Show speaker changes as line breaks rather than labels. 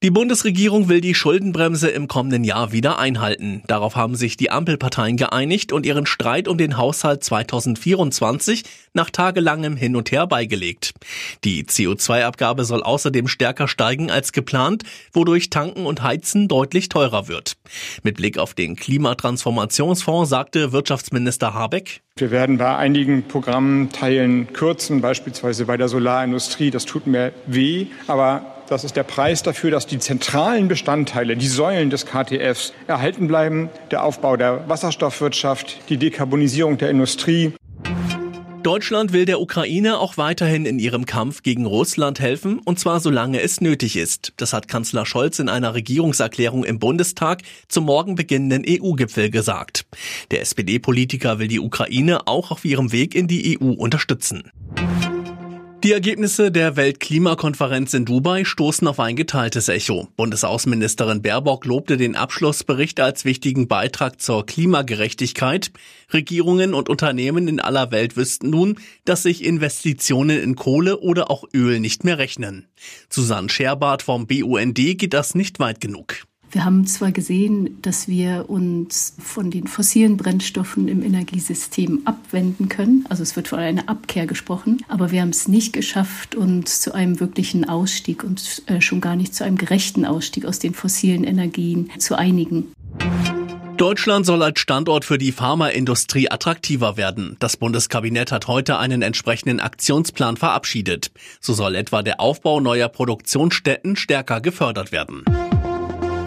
Die Bundesregierung will die Schuldenbremse im kommenden Jahr wieder einhalten. Darauf haben sich die Ampelparteien geeinigt und ihren Streit um den Haushalt 2024 nach tagelangem Hin und Her beigelegt. Die CO2-Abgabe soll außerdem stärker steigen als geplant, wodurch Tanken und Heizen deutlich teurer wird. Mit Blick auf den Klimatransformationsfonds sagte Wirtschaftsminister Habeck,
wir werden bei einigen Programmen Teilen kürzen, beispielsweise bei der Solarindustrie. Das tut mir weh, aber das ist der Preis dafür, dass die zentralen Bestandteile, die Säulen des KTFs erhalten bleiben. Der Aufbau der Wasserstoffwirtschaft, die Dekarbonisierung der Industrie.
Deutschland will der Ukraine auch weiterhin in ihrem Kampf gegen Russland helfen, und zwar solange es nötig ist. Das hat Kanzler Scholz in einer Regierungserklärung im Bundestag zum morgen beginnenden EU-Gipfel gesagt. Der SPD-Politiker will die Ukraine auch auf ihrem Weg in die EU unterstützen. Die Ergebnisse der Weltklimakonferenz in Dubai stoßen auf ein geteiltes Echo. Bundesaußenministerin Baerbock lobte den Abschlussbericht als wichtigen Beitrag zur Klimagerechtigkeit. Regierungen und Unternehmen in aller Welt wüssten nun, dass sich Investitionen in Kohle oder auch Öl nicht mehr rechnen. Susanne Scherbart vom BUND geht das nicht weit genug.
Wir haben zwar gesehen, dass wir uns von den fossilen Brennstoffen im Energiesystem abwenden können, also es wird von einer Abkehr gesprochen, aber wir haben es nicht geschafft, uns zu einem wirklichen Ausstieg und äh, schon gar nicht zu einem gerechten Ausstieg aus den fossilen Energien zu einigen.
Deutschland soll als Standort für die Pharmaindustrie attraktiver werden. Das Bundeskabinett hat heute einen entsprechenden Aktionsplan verabschiedet. So soll etwa der Aufbau neuer Produktionsstätten stärker gefördert werden.